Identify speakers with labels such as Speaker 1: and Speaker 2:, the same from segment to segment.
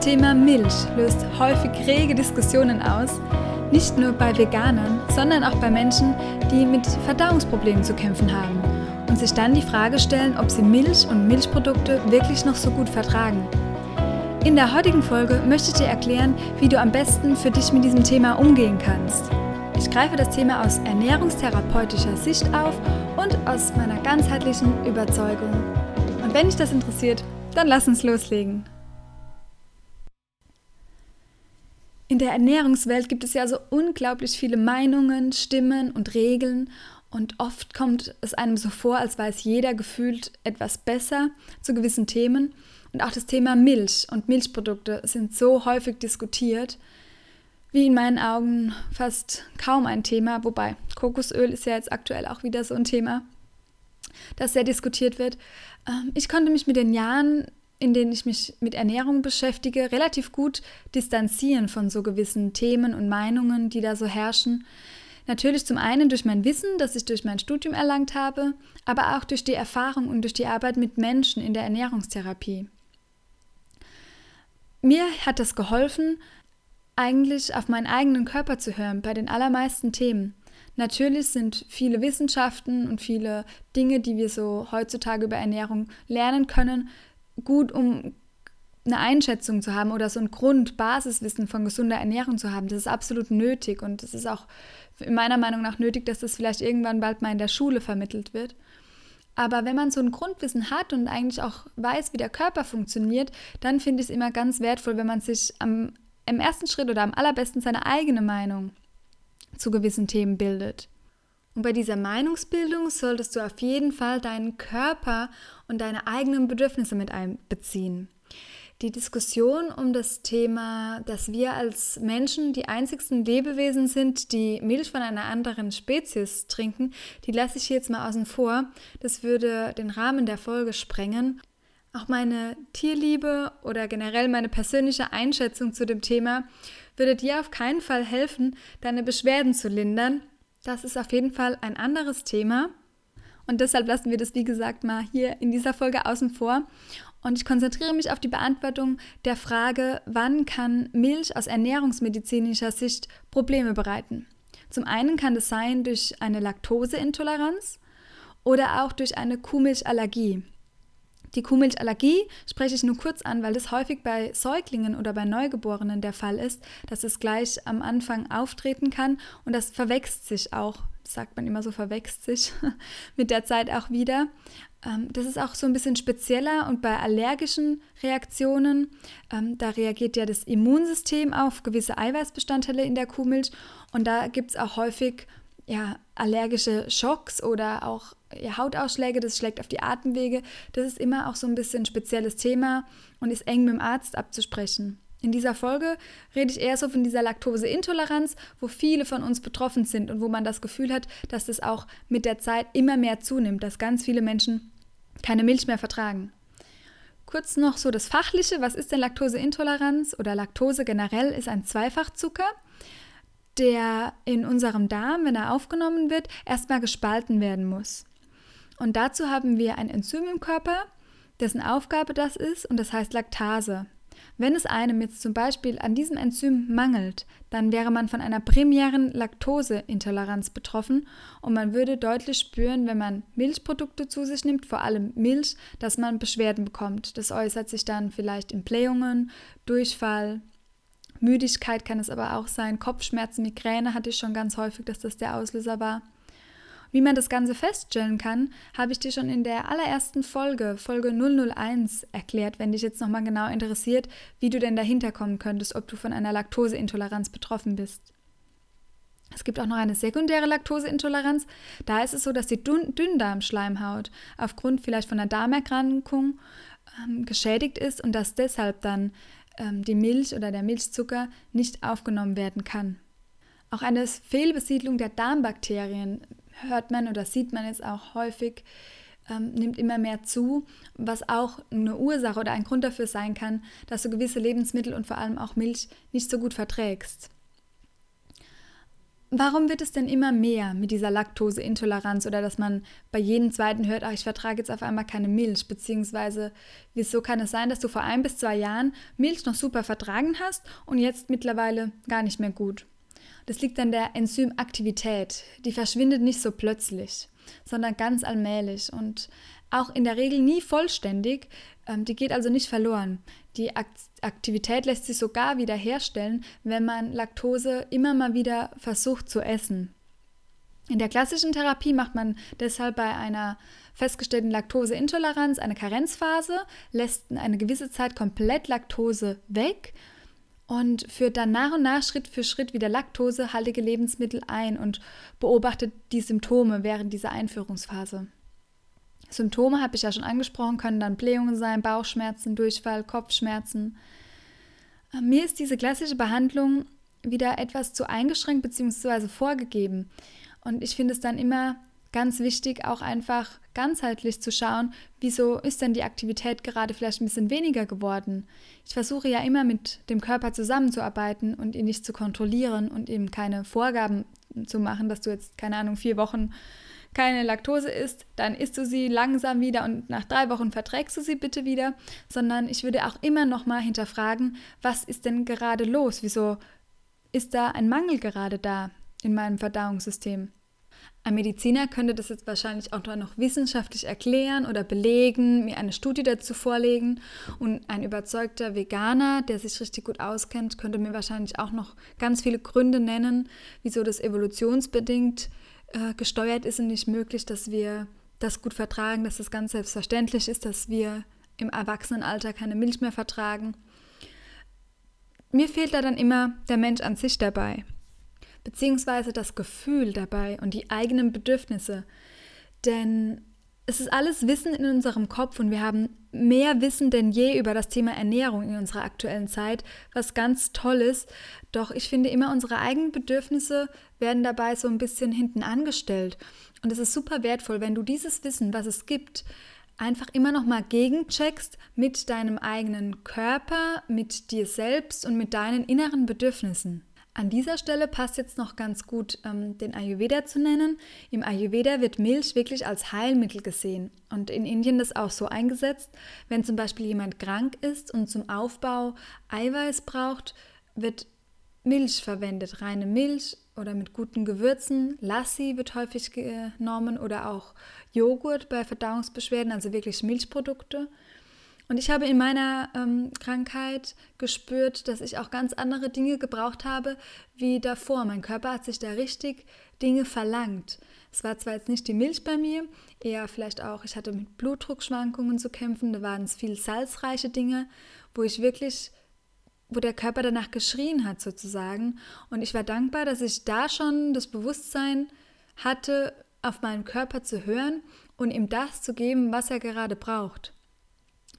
Speaker 1: Thema Milch löst häufig rege Diskussionen aus, nicht nur bei Veganern, sondern auch bei Menschen, die mit Verdauungsproblemen zu kämpfen haben und sich dann die Frage stellen, ob sie Milch und Milchprodukte wirklich noch so gut vertragen. In der heutigen Folge möchte ich dir erklären, wie du am besten für dich mit diesem Thema umgehen kannst. Ich greife das Thema aus ernährungstherapeutischer Sicht auf und aus meiner ganzheitlichen Überzeugung. Und wenn dich das interessiert, dann lass uns loslegen. In der Ernährungswelt gibt es ja so unglaublich viele Meinungen, Stimmen und Regeln und oft kommt es einem so vor, als weiß jeder gefühlt etwas besser zu gewissen Themen. Und auch das Thema Milch und Milchprodukte sind so häufig diskutiert, wie in meinen Augen fast kaum ein Thema, wobei Kokosöl ist ja jetzt aktuell auch wieder so ein Thema, das sehr diskutiert wird. Ähm, ich konnte mich mit den Jahren in denen ich mich mit Ernährung beschäftige, relativ gut distanzieren von so gewissen Themen und Meinungen, die da so herrschen. Natürlich zum einen durch mein Wissen, das ich durch mein Studium erlangt habe, aber auch durch die Erfahrung und durch die Arbeit mit Menschen in der Ernährungstherapie. Mir hat das geholfen, eigentlich auf meinen eigenen Körper zu hören bei den allermeisten Themen. Natürlich sind viele Wissenschaften und viele Dinge, die wir so heutzutage über Ernährung lernen können, gut, um eine Einschätzung zu haben oder so ein Grund, Basiswissen von gesunder Ernährung zu haben. Das ist absolut nötig und es ist auch meiner Meinung nach nötig, dass das vielleicht irgendwann bald mal in der Schule vermittelt wird. Aber wenn man so ein Grundwissen hat und eigentlich auch weiß, wie der Körper funktioniert, dann finde ich es immer ganz wertvoll, wenn man sich am, im ersten Schritt oder am allerbesten seine eigene Meinung zu gewissen Themen bildet. Und bei dieser Meinungsbildung solltest du auf jeden Fall deinen Körper und deine eigenen Bedürfnisse mit einbeziehen. Die Diskussion um das Thema, dass wir als Menschen die einzigsten Lebewesen sind, die Milch von einer anderen Spezies trinken, die lasse ich jetzt mal außen vor. Das würde den Rahmen der Folge sprengen. Auch meine Tierliebe oder generell meine persönliche Einschätzung zu dem Thema würde dir auf keinen Fall helfen, deine Beschwerden zu lindern das ist auf jeden Fall ein anderes Thema. Und deshalb lassen wir das, wie gesagt, mal hier in dieser Folge außen vor. Und ich konzentriere mich auf die Beantwortung der Frage, wann kann Milch aus ernährungsmedizinischer Sicht Probleme bereiten? Zum einen kann das sein durch eine Laktoseintoleranz oder auch durch eine Kuhmilchallergie. Die Kuhmilchallergie spreche ich nur kurz an, weil es häufig bei Säuglingen oder bei Neugeborenen der Fall ist, dass es gleich am Anfang auftreten kann und das verwächst sich auch, sagt man immer so, verwächst sich mit der Zeit auch wieder. Ähm, das ist auch so ein bisschen spezieller und bei allergischen Reaktionen, ähm, da reagiert ja das Immunsystem auf gewisse Eiweißbestandteile in der Kuhmilch und da gibt es auch häufig ja, allergische Schocks oder auch ja, Hautausschläge, das schlägt auf die Atemwege. Das ist immer auch so ein bisschen ein spezielles Thema und ist eng mit dem Arzt abzusprechen. In dieser Folge rede ich eher so von dieser Laktoseintoleranz, wo viele von uns betroffen sind und wo man das Gefühl hat, dass das auch mit der Zeit immer mehr zunimmt, dass ganz viele Menschen keine Milch mehr vertragen. Kurz noch so das Fachliche, was ist denn Laktoseintoleranz oder Laktose generell ist ein Zweifachzucker der in unserem Darm, wenn er aufgenommen wird, erstmal gespalten werden muss. Und dazu haben wir ein Enzym im Körper, dessen Aufgabe das ist, und das heißt Laktase. Wenn es einem jetzt zum Beispiel an diesem Enzym mangelt, dann wäre man von einer primären Laktoseintoleranz betroffen und man würde deutlich spüren, wenn man Milchprodukte zu sich nimmt, vor allem Milch, dass man Beschwerden bekommt. Das äußert sich dann vielleicht in Blähungen, Durchfall, Müdigkeit kann es aber auch sein, Kopfschmerzen, Migräne hatte ich schon ganz häufig, dass das der Auslöser war. Wie man das Ganze feststellen kann, habe ich dir schon in der allerersten Folge, Folge 001, erklärt, wenn dich jetzt nochmal genau interessiert, wie du denn dahinter kommen könntest, ob du von einer Laktoseintoleranz betroffen bist. Es gibt auch noch eine sekundäre Laktoseintoleranz. Da ist es so, dass die Dünndarmschleimhaut aufgrund vielleicht von einer Darmerkrankung ähm, geschädigt ist und dass deshalb dann die Milch oder der Milchzucker nicht aufgenommen werden kann. Auch eine Fehlbesiedlung der Darmbakterien hört man oder sieht man jetzt auch häufig, ähm, nimmt immer mehr zu, was auch eine Ursache oder ein Grund dafür sein kann, dass du gewisse Lebensmittel und vor allem auch Milch nicht so gut verträgst. Warum wird es denn immer mehr mit dieser Laktoseintoleranz oder dass man bei jedem zweiten hört, ach, ich vertrage jetzt auf einmal keine Milch, beziehungsweise wieso kann es sein, dass du vor ein bis zwei Jahren Milch noch super vertragen hast und jetzt mittlerweile gar nicht mehr gut? Das liegt an der Enzymaktivität. Die verschwindet nicht so plötzlich, sondern ganz allmählich und auch in der Regel nie vollständig. Ähm, die geht also nicht verloren. Die Aktivität lässt sich sogar wieder herstellen, wenn man Laktose immer mal wieder versucht zu essen. In der klassischen Therapie macht man deshalb bei einer festgestellten Laktoseintoleranz eine Karenzphase, lässt eine gewisse Zeit komplett Laktose weg und führt dann nach und nach Schritt für Schritt wieder laktosehaltige Lebensmittel ein und beobachtet die Symptome während dieser Einführungsphase. Symptome habe ich ja schon angesprochen, können dann Blähungen sein, Bauchschmerzen, Durchfall, Kopfschmerzen. Äh, mir ist diese klassische Behandlung wieder etwas zu eingeschränkt bzw. vorgegeben. Und ich finde es dann immer ganz wichtig, auch einfach ganzheitlich zu schauen, wieso ist denn die Aktivität gerade vielleicht ein bisschen weniger geworden. Ich versuche ja immer mit dem Körper zusammenzuarbeiten und ihn nicht zu kontrollieren und ihm keine Vorgaben zu machen, dass du jetzt, keine Ahnung, vier Wochen keine Laktose isst, dann isst du sie langsam wieder und nach drei Wochen verträgst du sie bitte wieder, sondern ich würde auch immer noch mal hinterfragen, was ist denn gerade los? Wieso ist da ein Mangel gerade da in meinem Verdauungssystem? Ein Mediziner könnte das jetzt wahrscheinlich auch noch wissenschaftlich erklären oder belegen, mir eine Studie dazu vorlegen. Und ein überzeugter Veganer, der sich richtig gut auskennt, könnte mir wahrscheinlich auch noch ganz viele Gründe nennen, wieso das evolutionsbedingt äh, gesteuert ist und nicht möglich, dass wir das gut vertragen, dass das ganz selbstverständlich ist, dass wir im Erwachsenenalter keine Milch mehr vertragen. Mir fehlt da dann immer der Mensch an sich dabei beziehungsweise das Gefühl dabei und die eigenen Bedürfnisse. Denn es ist alles Wissen in unserem Kopf und wir haben mehr Wissen denn je über das Thema Ernährung in unserer aktuellen Zeit, was ganz toll ist. Doch ich finde immer, unsere eigenen Bedürfnisse werden dabei so ein bisschen hinten angestellt. Und es ist super wertvoll, wenn du dieses Wissen, was es gibt, einfach immer noch mal gegencheckst mit deinem eigenen Körper, mit dir selbst und mit deinen inneren Bedürfnissen. An dieser Stelle passt jetzt noch ganz gut, ähm, den Ayurveda zu nennen. Im Ayurveda wird Milch wirklich als Heilmittel gesehen und in Indien das auch so eingesetzt. Wenn zum Beispiel jemand krank ist und zum Aufbau Eiweiß braucht, wird Milch verwendet, reine Milch oder mit guten Gewürzen. Lassi wird häufig genommen oder auch Joghurt bei Verdauungsbeschwerden, also wirklich Milchprodukte. Und ich habe in meiner ähm, Krankheit gespürt, dass ich auch ganz andere Dinge gebraucht habe wie davor. Mein Körper hat sich da richtig Dinge verlangt. Es war zwar jetzt nicht die Milch bei mir, eher vielleicht auch, ich hatte mit Blutdruckschwankungen zu kämpfen, da waren es viel salzreiche Dinge, wo ich wirklich, wo der Körper danach geschrien hat sozusagen. Und ich war dankbar, dass ich da schon das Bewusstsein hatte, auf meinen Körper zu hören und ihm das zu geben, was er gerade braucht.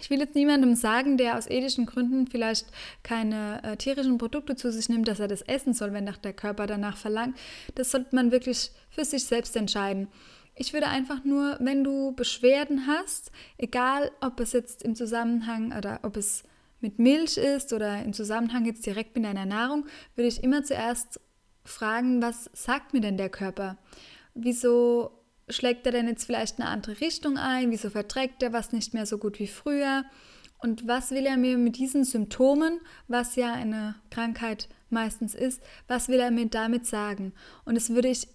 Speaker 1: Ich will jetzt niemandem sagen, der aus ethischen Gründen vielleicht keine äh, tierischen Produkte zu sich nimmt, dass er das essen soll, wenn der Körper danach verlangt. Das sollte man wirklich für sich selbst entscheiden. Ich würde einfach nur, wenn du Beschwerden hast, egal ob es jetzt im Zusammenhang oder ob es mit Milch ist oder im Zusammenhang jetzt direkt mit deiner Nahrung, würde ich immer zuerst fragen, was sagt mir denn der Körper? Wieso schlägt er denn jetzt vielleicht eine andere Richtung ein? Wieso verträgt er was nicht mehr so gut wie früher? Und was will er mir mit diesen Symptomen, was ja eine Krankheit meistens ist, was will er mir damit sagen? Und das würde ich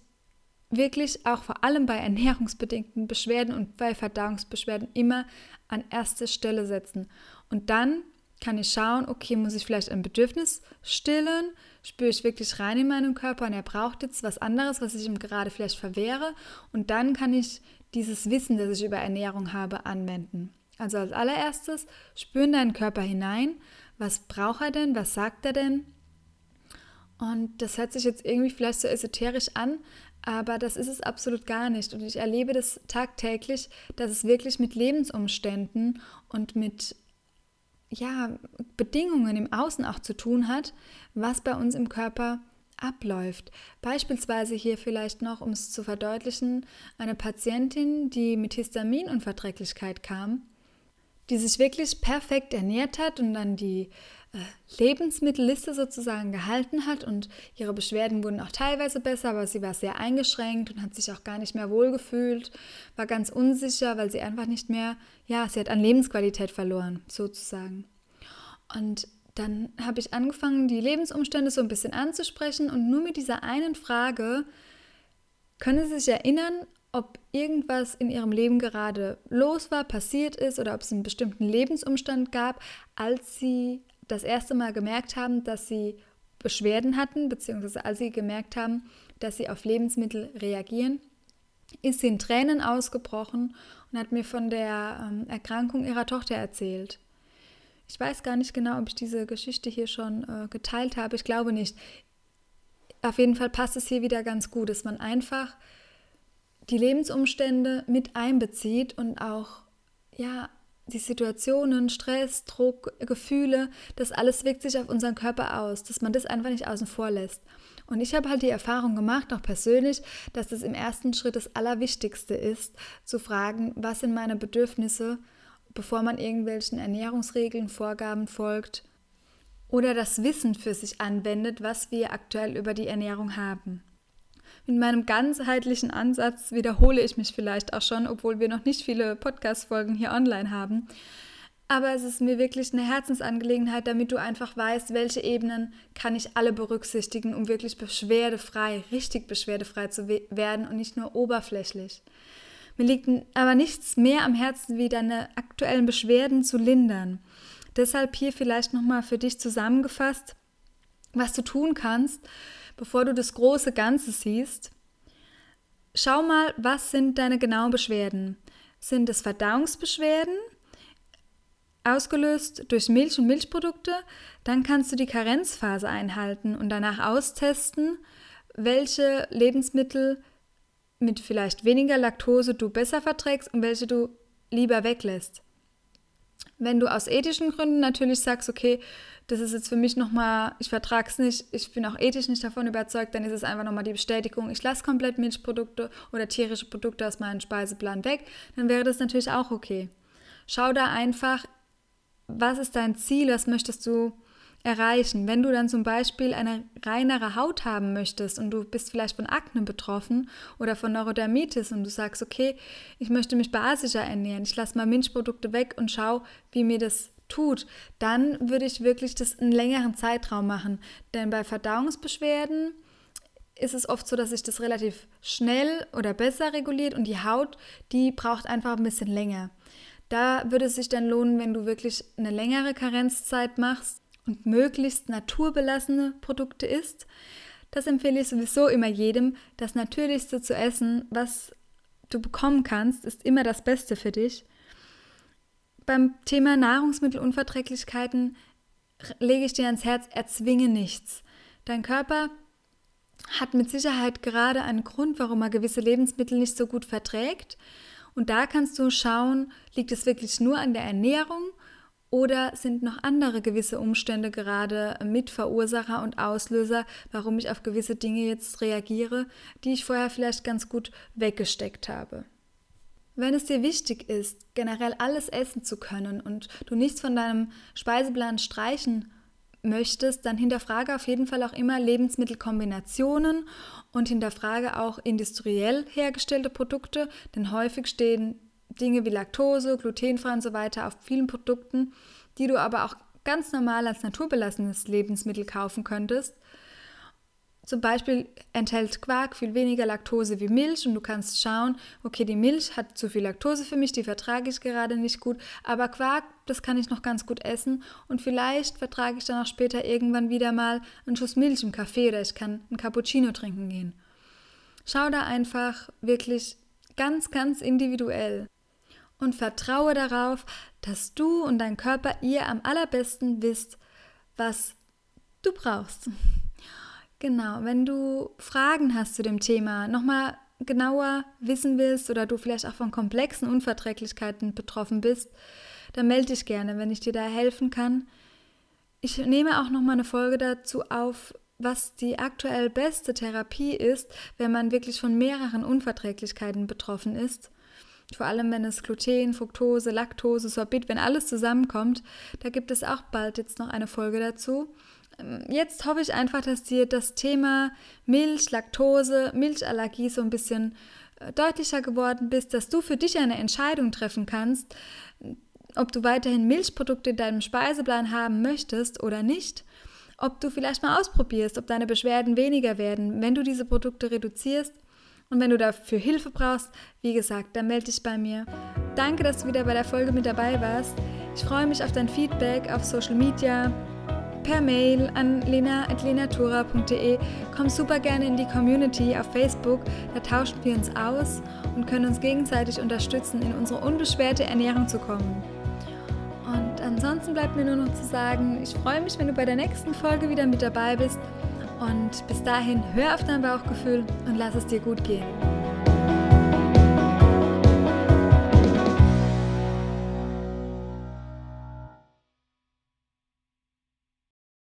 Speaker 1: wirklich auch vor allem bei ernährungsbedingten Beschwerden und bei Verdauungsbeschwerden immer an erste Stelle setzen. Und dann kann ich schauen, okay, muss ich vielleicht ein Bedürfnis stillen? Spüre ich wirklich rein in meinem Körper und er braucht jetzt was anderes, was ich ihm gerade vielleicht verwehre? Und dann kann ich dieses Wissen, das ich über Ernährung habe, anwenden. Also als allererstes spüren deinen Körper hinein. Was braucht er denn? Was sagt er denn? Und das hört sich jetzt irgendwie vielleicht so esoterisch an, aber das ist es absolut gar nicht. Und ich erlebe das tagtäglich, dass es wirklich mit Lebensumständen und mit ja, Bedingungen im Außen auch zu tun hat, was bei uns im Körper abläuft. Beispielsweise hier vielleicht noch, um es zu verdeutlichen, eine Patientin, die mit Histaminunverträglichkeit kam, die sich wirklich perfekt ernährt hat und dann die Lebensmittelliste sozusagen gehalten hat und ihre Beschwerden wurden auch teilweise besser, aber sie war sehr eingeschränkt und hat sich auch gar nicht mehr wohlgefühlt, war ganz unsicher, weil sie einfach nicht mehr, ja, sie hat an Lebensqualität verloren, sozusagen. Und dann habe ich angefangen, die Lebensumstände so ein bisschen anzusprechen und nur mit dieser einen Frage können Sie sich erinnern, ob irgendwas in Ihrem Leben gerade los war, passiert ist oder ob es einen bestimmten Lebensumstand gab, als Sie das erste Mal gemerkt haben, dass Sie Beschwerden hatten, beziehungsweise als Sie gemerkt haben, dass Sie auf Lebensmittel reagieren, ist sie in Tränen ausgebrochen und hat mir von der ähm, Erkrankung ihrer Tochter erzählt. Ich weiß gar nicht genau, ob ich diese Geschichte hier schon äh, geteilt habe. Ich glaube nicht. Auf jeden Fall passt es hier wieder ganz gut, dass man einfach die Lebensumstände mit einbezieht und auch ja die Situationen, Stress, Druck, Gefühle, das alles wirkt sich auf unseren Körper aus, dass man das einfach nicht außen vor lässt. Und ich habe halt die Erfahrung gemacht, auch persönlich, dass das im ersten Schritt das Allerwichtigste ist, zu fragen, was sind meine Bedürfnisse, bevor man irgendwelchen Ernährungsregeln, Vorgaben folgt oder das Wissen für sich anwendet, was wir aktuell über die Ernährung haben. Mit meinem ganzheitlichen Ansatz wiederhole ich mich vielleicht auch schon, obwohl wir noch nicht viele Podcast-Folgen hier online haben. Aber es ist mir wirklich eine Herzensangelegenheit, damit du einfach weißt, welche Ebenen kann ich alle berücksichtigen, um wirklich beschwerdefrei, richtig beschwerdefrei zu werden und nicht nur oberflächlich. Mir liegt aber nichts mehr am Herzen, wie deine aktuellen Beschwerden zu lindern. Deshalb hier vielleicht nochmal für dich zusammengefasst, was du tun kannst, bevor du das große Ganze siehst. Schau mal, was sind deine genauen Beschwerden? Sind es Verdauungsbeschwerden, ausgelöst durch Milch und Milchprodukte? Dann kannst du die Karenzphase einhalten und danach austesten, welche Lebensmittel mit vielleicht weniger Laktose du besser verträgst und welche du lieber weglässt. Wenn du aus ethischen Gründen natürlich sagst, okay, das ist jetzt für mich nochmal, ich vertrage es nicht, ich bin auch ethisch nicht davon überzeugt, dann ist es einfach nochmal die Bestätigung, ich lasse komplett Milchprodukte oder tierische Produkte aus meinem Speiseplan weg, dann wäre das natürlich auch okay. Schau da einfach, was ist dein Ziel, was möchtest du erreichen. Wenn du dann zum Beispiel eine reinere Haut haben möchtest und du bist vielleicht von Akne betroffen oder von Neurodermitis und du sagst, okay, ich möchte mich basischer ernähren, ich lasse mal Milchprodukte weg und schau, wie mir das tut, dann würde ich wirklich das einen längeren Zeitraum machen. Denn bei Verdauungsbeschwerden ist es oft so, dass sich das relativ schnell oder besser reguliert und die Haut, die braucht einfach ein bisschen länger. Da würde es sich dann lohnen, wenn du wirklich eine längere Karenzzeit machst und möglichst naturbelassene Produkte isst. Das empfehle ich sowieso immer jedem. Das Natürlichste zu essen, was du bekommen kannst, ist immer das Beste für dich. Beim Thema Nahrungsmittelunverträglichkeiten lege ich dir ans Herz, erzwinge nichts. Dein Körper hat mit Sicherheit gerade einen Grund, warum er gewisse Lebensmittel nicht so gut verträgt. Und da kannst du schauen, liegt es wirklich nur an der Ernährung oder sind noch andere gewisse Umstände gerade Mitverursacher und Auslöser, warum ich auf gewisse Dinge jetzt reagiere, die ich vorher vielleicht ganz gut weggesteckt habe? Wenn es dir wichtig ist, generell alles essen zu können und du nichts von deinem Speiseplan streichen möchtest, dann hinterfrage auf jeden Fall auch immer Lebensmittelkombinationen und hinterfrage auch industriell hergestellte Produkte, denn häufig stehen Dinge wie Laktose, glutenfrei und so weiter auf vielen Produkten, die du aber auch ganz normal als naturbelassenes Lebensmittel kaufen könntest. Zum Beispiel enthält Quark viel weniger Laktose wie Milch und du kannst schauen, okay, die Milch hat zu viel Laktose für mich, die vertrage ich gerade nicht gut, aber Quark, das kann ich noch ganz gut essen und vielleicht vertrage ich dann auch später irgendwann wieder mal einen Schuss Milch im Kaffee oder ich kann einen Cappuccino trinken gehen. Schau da einfach wirklich ganz, ganz individuell und vertraue darauf, dass du und dein Körper ihr am allerbesten wisst, was du brauchst. Genau, wenn du Fragen hast zu dem Thema, nochmal genauer wissen willst oder du vielleicht auch von komplexen Unverträglichkeiten betroffen bist, dann melde dich gerne, wenn ich dir da helfen kann. Ich nehme auch noch mal eine Folge dazu auf, was die aktuell beste Therapie ist, wenn man wirklich von mehreren Unverträglichkeiten betroffen ist. Vor allem, wenn es Gluten, Fructose, Laktose, Sorbit, wenn alles zusammenkommt. Da gibt es auch bald jetzt noch eine Folge dazu. Ähm, jetzt hoffe ich einfach, dass dir das Thema Milch, Laktose, Milchallergie so ein bisschen äh, deutlicher geworden bist, dass du für dich eine Entscheidung treffen kannst, ob du weiterhin Milchprodukte in deinem Speiseplan haben möchtest oder nicht ob du vielleicht mal ausprobierst, ob deine Beschwerden weniger werden, wenn du diese Produkte reduzierst. Und wenn du dafür Hilfe brauchst, wie gesagt, dann melde dich bei mir. Danke, dass du wieder bei der Folge mit dabei warst. Ich freue mich auf dein Feedback auf Social Media, per Mail an lena.lenatura.de. Komm super gerne in die Community auf Facebook, da tauschen wir uns aus und können uns gegenseitig unterstützen, in unsere unbeschwerte Ernährung zu kommen. Und ansonsten bleibt mir nur noch zu sagen, ich freue mich, wenn du bei der nächsten Folge wieder mit dabei bist. Und bis dahin, hör auf dein Bauchgefühl und lass es dir gut gehen.